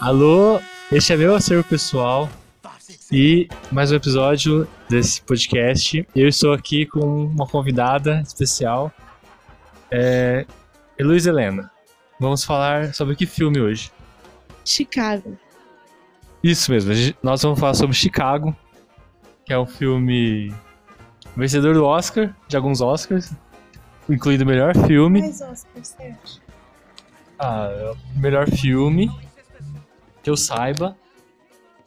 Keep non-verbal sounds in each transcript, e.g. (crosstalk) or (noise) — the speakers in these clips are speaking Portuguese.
Alô, este é meu acervo pessoal e mais um episódio desse podcast. Eu estou aqui com uma convidada especial, é Heloísa Helena. Vamos falar sobre que filme hoje? Chicago. Isso mesmo, nós vamos falar sobre Chicago, que é um filme vencedor do Oscar, de alguns Oscars, incluindo o melhor filme. Mais Oscar, certo? Ah, é o melhor filme que eu saiba.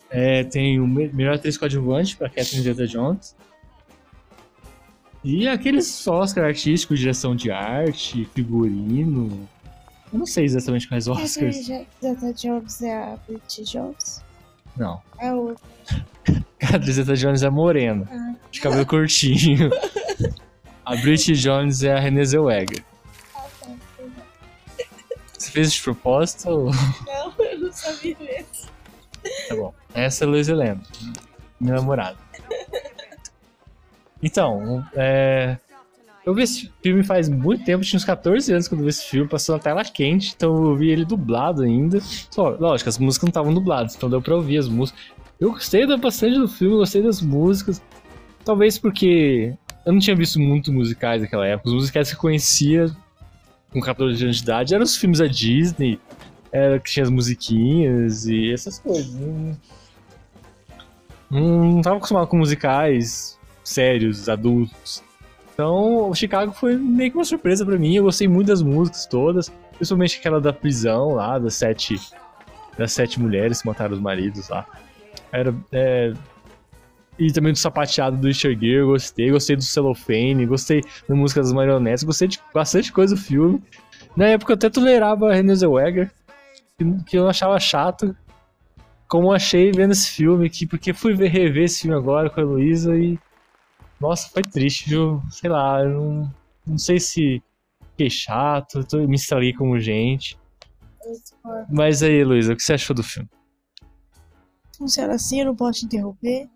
É, tem o me- melhor atriz coadjuvante para Catherine Zeta-Jones. E aqueles Oscar artísticos, direção de arte, figurino. Eu não sei exatamente quais Oscars. Zeta Jobs é a Bridget Jones? Não. É o. (laughs) Catherine Zeta-Jones é morena, Ah. de cabelo curtinho. A Bridget Jones é a Renée Zellweger. Você fez de propósito? Não, sabia mesmo. Tá bom. Essa é Luiz Helena, minha namorada. Então, é, eu vi esse filme faz muito tempo, tinha uns 14 anos quando eu vi esse filme, passou na tela quente, então eu vi ele dublado ainda. Só, lógico, as músicas não estavam dubladas, então deu pra ouvir as músicas. Eu gostei bastante do filme, gostei das músicas. Talvez porque eu não tinha visto muito musicais naquela época. Os musicais que eu conhecia com 14 anos de idade eram os filmes da Disney, era que tinha as musiquinhas e essas coisas. Não, não, não tava acostumado com musicais sérios, adultos. Então, Chicago foi meio que uma surpresa pra mim. Eu gostei muito das músicas todas, principalmente aquela da prisão lá, das sete, das sete mulheres que mataram os maridos lá. Era, é, e também do sapateado do Richard Gere, gostei. Gostei do Cellophane, gostei da música das marionetes, gostei de bastante coisa do filme. Na época eu até tolerava a Renée Zellweger, que- eu achava chato, como achei vendo esse filme aqui, porque fui ver, rever esse filme agora com a Heloísa e. Nossa, foi triste, viu? Sei lá, eu não, não sei se fiquei chato, tô, me estraguei como gente. Mas aí, Heloísa, o que você achou do filme? Funciona assim, eu não posso te interromper.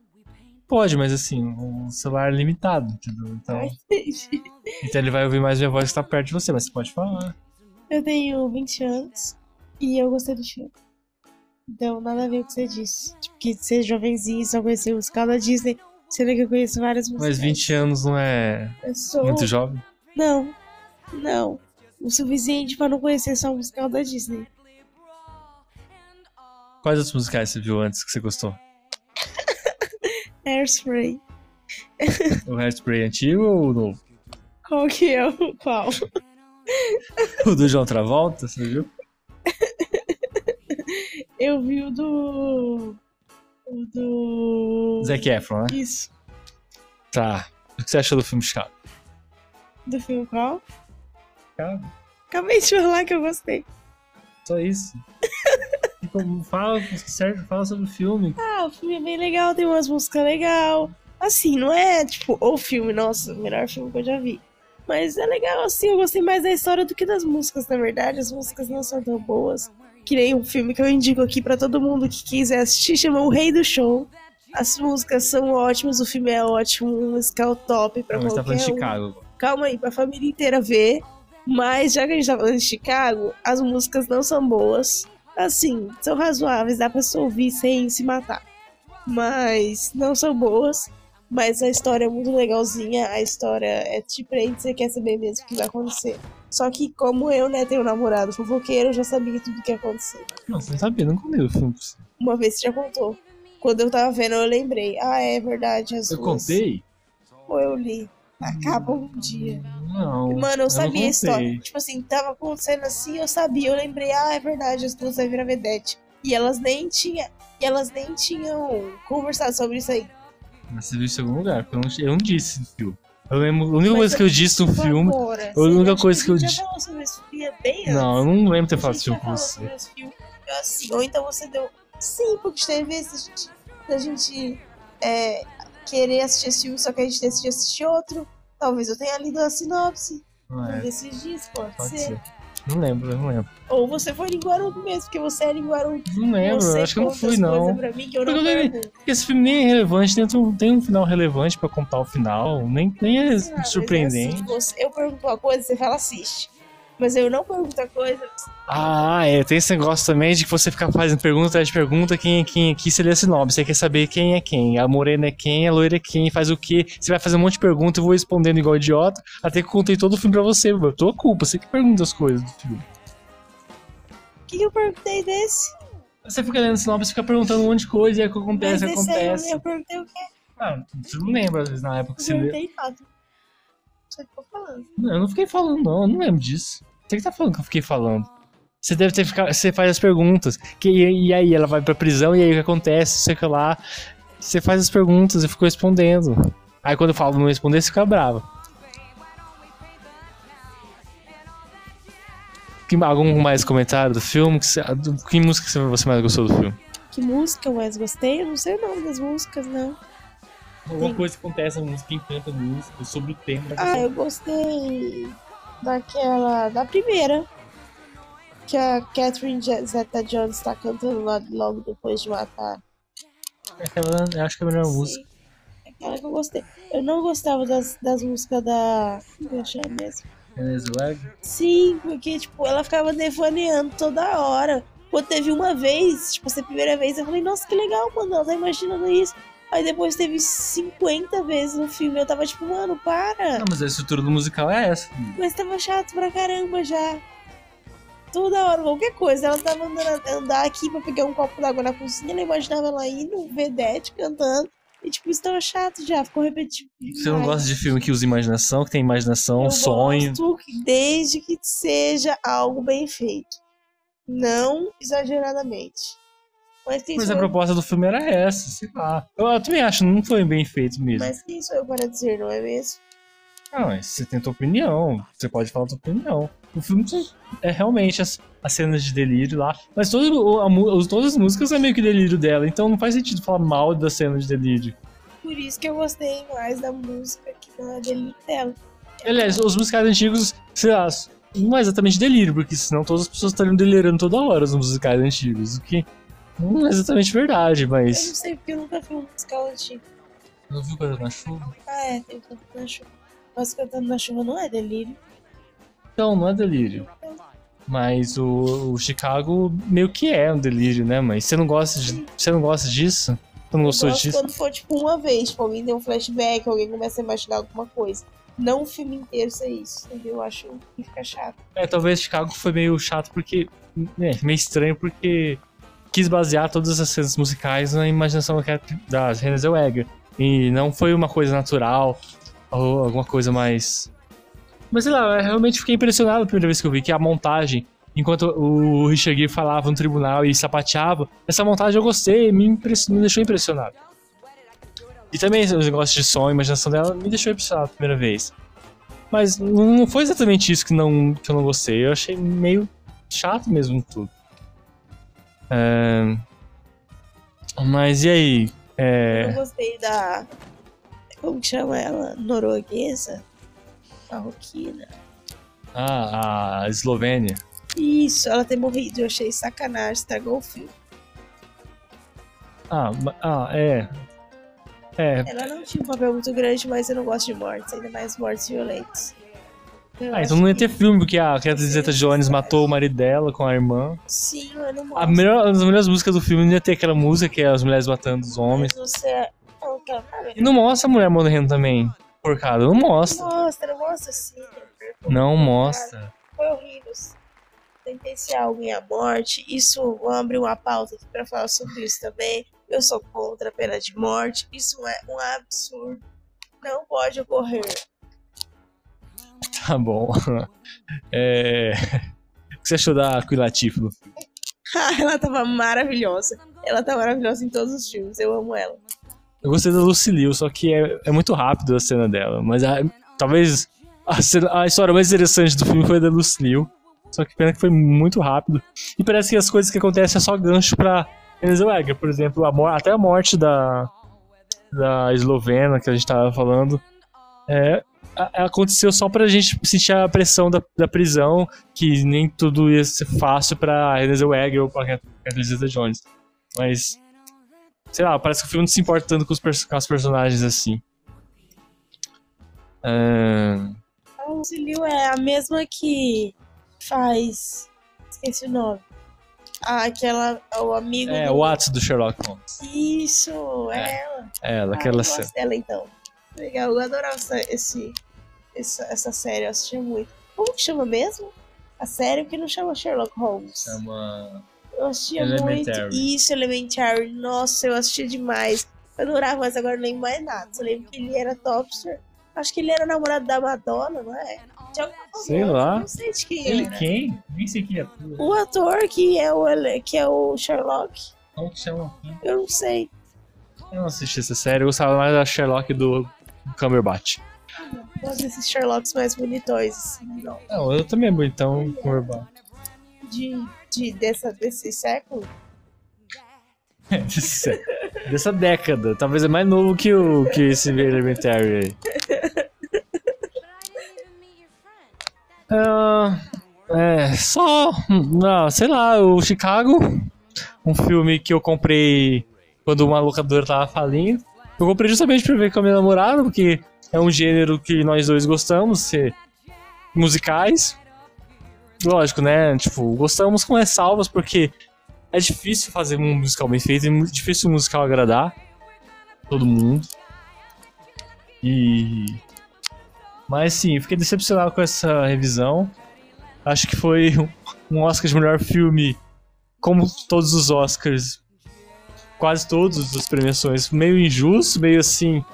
Pode, mas assim, o celular é limitado, entendeu? Então, Ai, então ele vai ouvir mais minha voz que tá perto de você, mas você pode falar. Eu tenho 20 anos e eu gostei do filme. Então, nada a ver com o que você disse. Tipo, que ser jovenzinho e só conhecer o musical da Disney, sendo que eu conheço várias músicas. Mas 20 anos não é sou. muito jovem? Não, não. O suficiente pra não conhecer só o musical da Disney. Quais outros musicais você viu antes que você gostou? (laughs) Airspray. O Hairspray antigo ou o novo? Qual que é o qual? (laughs) O do João Travolta, você viu? Eu vi o do. O do. Zac Efron, né? Isso. Tá. O que você achou do filme Chicago? Do filme qual? Chicago? Acabei de falar que eu gostei. Só isso. (laughs) E como- fala, certo, fala sobre o filme. Ah, o filme é bem legal, tem umas músicas legais. Assim, não é tipo o filme, nossa, o melhor filme que eu já vi. Mas é legal, assim, eu gostei mais da história do que das músicas, na verdade. As músicas não são tão boas. Que nem um filme que eu indico aqui pra todo mundo que quiser assistir, chama O Rei do Show. As músicas são ótimas, o filme é ótimo, um musical top pra Não, tá qualquer falando de um. Chicago. Calma aí, pra família inteira ver. Mas já que a gente tá falando de Chicago, as músicas não são boas. Assim, são razoáveis, dá pra se ouvir sem se matar. Mas não são boas. Mas a história é muito legalzinha. A história é te prende, você quer saber mesmo o que vai acontecer. Só que como eu, né, tenho um namorado fofoqueiro, eu já sabia tudo o que ia acontecer. Não, você não sabia, não comi o filme. pra você. Uma vez você já contou. Quando eu tava vendo, eu lembrei. Ah, é verdade, as Eu contei? Ou eu li. Acaba um dia. Não. Mano, eu sabia não a história. Tipo assim, tava acontecendo assim, eu sabia. Eu lembrei, ah, é verdade, as duas vai virar vedete. E elas nem tinham. E elas nem tinham conversado sobre isso aí. Mas você viu isso em algum lugar, porque eu não, eu não disse no filme. Eu lembro, a única Mas coisa que eu disse no Tipo, filme. agora. a única coisa que eu já di- falou sobre esse filme bem antes. Não, eu não lembro ter falado gente esse filme já com falou você. sobre. Eu, assim, ou então você deu. Sim, porque teve vezes a gente, a gente é, querer assistir esse filme, só que a gente decidiu assistir outro. Talvez eu tenha lido a sinopse Não é, desses dias, pode, pode ser. ser. Não lembro, não lembro. Ou você foi Guarulhos mesmo, porque você em Guarulhos. Não lembro, você acho que eu não fui, não. mim eu não eu esse filme nem é relevante, um, tem um final relevante pra contar o final, nem, nem é Ah, mas surpreendente. assim, eu pergunto uma coisa, você fala assiste. Mas eu não pergunto coisa. Ah, é. Tem esse negócio também de que você ficar fazendo pergunta atrás de pergunta, quem é quem aqui, você lê esse nome. Você quer saber quem é quem. A morena é quem, a loira é quem, faz o quê. Você vai fazer um monte de pergunta e eu vou respondendo igual idiota, até que eu contei todo o filme pra você, mano. Tua culpa, você que pergunta as coisas do filme. O que, que eu perguntei desse? Você fica lendo sinopse, fica perguntando um monte de coisa e aí o que acontece, Mas esse aí eu- acontece. eu perguntei o quê? Ah, você não lembra, às vezes, na época que Eu você lê. perguntei nada. Você ficou falando. Não, eu não fiquei falando, não, eu não lembro disso. Você que tá falando que eu fiquei falando. Você deve ter ficado. Você faz as perguntas. Que, e aí ela vai pra prisão, e aí o que acontece? Sei que lá. Você faz as perguntas e ficou respondendo. Aí quando eu falo não responder, você fica brava. Que, algum mais comentário do filme? Que, você- que música você- mais gostou do filme? Que música eu mais gostei? Eu não sei o nome das músicas, não. Alguma coisa que acontece na música, quem canta a música, sobre o tema Ah, eu gostei daquela. da primeira. Que a Catherine Zeta Jones tá cantando lá logo depois de matar. Aquela, eu acho que é a melhor música. Sim, Aquela que eu gostei. Eu não gostava das, das músicas da. Como chama mesmo? Venezuela. Sim, porque, tipo, ela ficava devaneando toda hora. Quando teve uma vez, tipo, essa primeira vez, eu falei, nossa, que legal, mano, ela tá imaginando isso. Aí depois teve 50 vezes no filme, eu tava tipo, mano, para. Não, mas a estrutura do musical é essa. Mas tava chato pra caramba já. Toda hora, qualquer coisa. Ela tava andando andar aqui pra pegar um copo d'água na cozinha, ela imaginava ela indo, vedete, cantando. E tipo, isso tava chato já, ficou repetitivo. Você não gosta de filme que usa imaginação, que tem imaginação, Eu sonho. gosto desde que seja algo bem feito. Não exageradamente. Mas Mas a eu, proposta do filme era essa, sei lá. Eu, eu também acho, não foi bem feito mesmo. mas quem sou eu para dizer, não é mesmo? Não, mas você tem tua opinião, você pode falar tua opinião. O filme é realmente as, as cenas de delírio lá, mas todo, a os- todas as músicas é meio que delírio dela, então não faz sentido falar mal da cena de delírio. Por isso que eu gostei mais da música que não é dele dela. Aliás, os musicais antigos, sei lá, não é exatamente delírio, porque senão todas as pessoas estariam delirando toda hora os musicais antigos, o que não é exatamente verdade, Eu não mas. sei porque eu nunca vi um musical antigo. Não viu coisa na chuva? Ah, é, tem o Cantando na Chuva. Mas Cantando na Chuva não é delírio. Então, não é delírio. Mas o, o Chicago meio que é um delírio, né? Mas você não gosta de, você não gosta disso? Você não gostou eu gosto disso? quando for tipo uma vez, tipo, alguém tem um flashback, alguém começa a imaginar alguma coisa. Não o filme inteiro ser isso, entendeu? Eu acho que fica chato. É, talvez Chicago foi meio chato porque. É, meio estranho porque quis basear todas as cenas musicais na imaginação da Renée Zellweger. E não foi uma coisa natural ou alguma coisa mais. Mas sei lá, eu realmente fiquei impressionado a primeira vez que eu vi que a montagem, enquanto o Richard Gere falava no tribunal e sapateava, essa montagem eu gostei, me, me deixou impressionado. E também os negócios de som, a imaginação dela me deixou impressionado a primeira vez. Mas não foi exatamente isso que, não, que eu não gostei. Eu achei meio chato mesmo tudo. É, Mas e aí? Eu É... gostei da. Como que chama ela? Norueguesa? Marroquina. Ah, a Eslovênia. Isso, ela ter morrido. Eu achei sacanagem, estragou o filme. Ah, ah, é. É. Ela não tinha um papel muito grande, mas eu não gosto de mortes, ainda mais mortes violentas. Ah, então não ia ter filme, porque a Catherine Zeta-Jones matou o marido dela com a irmã. Sim, eu não A melhor, uma das melhores músicas do filme não ia ter aquela música que é as mulheres matando os homens. Você. Não, cara. E não mostra a mulher morrendo também. Porcada, não mostra. Mostra, mostra sim. Não mostra. Foi horrível. Sentenciar alguém à morte. Isso, abrir uma pauta pra falar sobre isso também. Eu sou contra a pena de morte. Isso é um absurdo. Não pode ocorrer. Tá bom. (laughs) É... O que você achou da no filme? (laughs) ela tava maravilhosa. Ela tá maravilhosa em todos os filmes. Eu amo ela. Eu gostei da Lucy Liu, só que é, é muito rápido a cena dela. Mas a- talvez a, cena- a história mais interessante do filme foi a da Lucy Liu. Só que pena que foi muito rápido. E parece que as coisas que acontecem é só gancho pra Renée. Por exemplo, a até a morte da, da eslovena que a gente tava falando. É, aconteceu só pra gente sentir a pressão da, da prisão, que nem tudo ia ser fácil pra Renée Zellweger ou pra Catherine Zeta-Jones. Mas, sei lá, parece que o filme não se importa tanto com os, pers- com as personagens assim. É, A Lucy Liu é a mesma que faz. Esqueci o nome. Ah, aquela. O amigo. É, do... o Atos do Sherlock Holmes. Isso, É. ela. É, ela, Ah, aquela cena. dela então. Legal, eu adorava essa, esse, essa, essa série, eu assistia muito. Como que chama mesmo? A série que não chama Sherlock Holmes. Chama. Eu assistia Elementary. muito. Isso, Elementary. Nossa, eu assistia demais. Eu adorava, mas agora não lembro mais nada. Só lembro que ele era topster. Acho que ele era namorado da Madonna, não é? De alguma Sei lá. Não sei de quem Ele era. quem? Nem sei quem é. O ator que é o, que é o Sherlock. Como que chama? Eu não sei. Eu não assisti essa série, eu gostava mais da Sherlock do Cumberbatch. Gosto desses Sherlocks mais bonitões, assim, não. Não, eu também é bonitão Cumberbatch. De, de, dessa, desse século. (laughs) Dessa- Dessa década. Talvez é mais novo que, o, que esse Elementary aí. (laughs) Ah, é, só. Não, sei lá, o Chicago. Um filme que eu comprei quando uma locadora tava falindo. Eu comprei justamente pra ver com a minha namorada, porque é um gênero que nós dois gostamos, ser musicais. Lógico, né? Tipo, gostamos com ressalvas, porque é difícil fazer um musical bem feito, é muito difícil um musical agradar todo mundo. E. Mas sim, fiquei decepcionado com essa revisão. Acho que foi um Oscar de melhor filme, como todos os Oscars, quase todas as premiações, meio injusto, meio assim,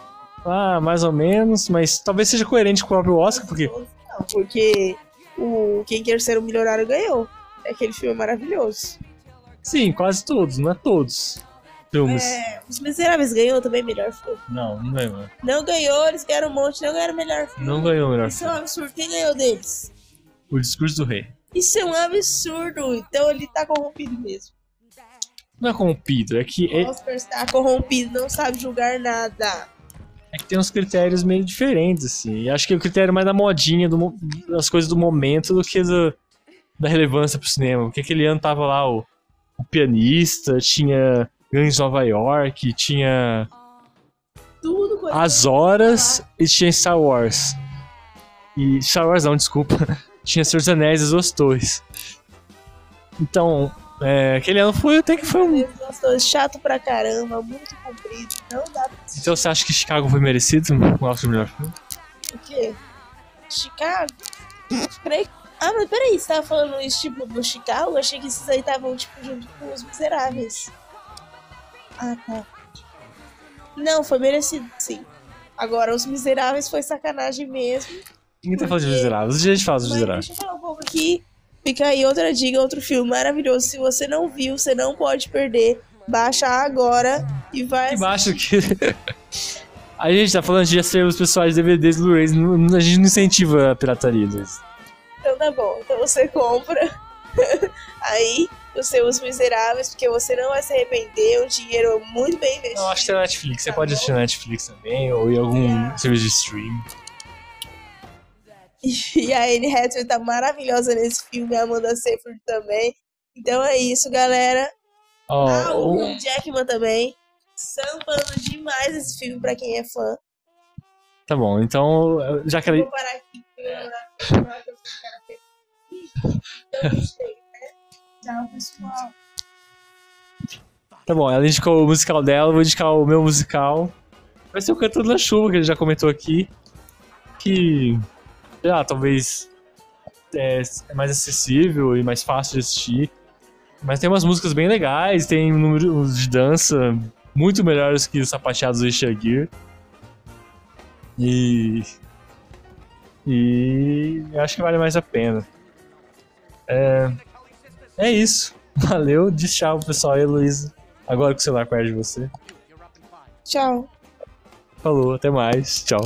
ah, mais ou menos, mas talvez seja coerente com o próprio Oscar, porque Não, porque o Quem Quer Ser o Milionário ganhou. Aquele filme é maravilhoso. sim, quase todos, não é todos filmes. É, Os Miseráveis ganhou também melhor filme. Não, não ganhou. Não ganhou, eles ganharam um monte, não ganharam melhor filme. Não ganhou o melhor Isso é um absurdo. Quem ganhou deles? O Discurso do Rei. Isso é um absurdo. Então ele tá corrompido mesmo. Não é corrompido, é que, é, O Oscar está corrompido, não sabe julgar nada. é que tem uns critérios meio diferentes, assim. E acho que o critério é mais da modinha, do, das coisas do momento, do que do- da relevância pro cinema. Porque aquele ano tava lá o, o pianista, tinha Gangs de Nova York, tinha Tudo coisa. As Horas e tinha Star Wars. E Star Wars não, desculpa. (laughs) tinha Senhor dos Anéis e os Torres. Então, é, aquele ano foi até que foi um. Chato pra caramba, muito comprido. Não dá pra. Então você acha que Chicago foi merecido? O Oscar de melhor filme? O quê? Chicago? Peraí. Ah, mas peraí, você tava falando isso tipo do Chicago? Eu achei que esses aí estavam tipo junto com os miseráveis. Ah, tá. Não, foi merecido, sim. Agora, os miseráveis foi sacanagem mesmo. Ninguém tá falando de Porque- Miseráveis. A gente fala Mas Miseráveis. deixa eu falar um pouco aqui. Fica aí outra dica, outro filme maravilhoso. Se você não viu, você não pode perder. Baixa agora e vai. Embaixo que. (laughs) A gente tá falando de acervos pessoais DVDs Blu-rays. A gente não incentiva a pirataria. Luiz. Então tá bom. Então você compra (laughs) aí os seus miseráveis, porque você não vai se arrepender. Um dinheiro muito bem investido. Eu acho que tem na Netflix. Você Tá pode bom. assistir na Netflix também, ou em algum serviço de stream. E a Anne Hathaway tá maravilhosa nesse filme, a Amanda Seyfried também. Então é isso, galera. Ó, ah, o Jackman também. Sampando demais esse filme pra quem é fã. tá bom, então, já que ela. Vou parar aqui. eu eu. Então, né? Tchau, pessoal. Tá bom, ela indicou o musical dela, eu vou indicar o meu musical. Vai ser o Cantando na Chuva, que ele já comentou aqui. Que, lá, talvez é, é mais acessível e mais fácil de assistir. Mas tem umas músicas bem legais, tem números de dança muito melhores que os sapateados do Richard Gere. E. E acho que vale mais a pena. É, é isso. (laughs) Valeu, diz tchau pessoal aí, Luísa. Agora que o celular perde você. Tchau. Falou, até mais. Tchau.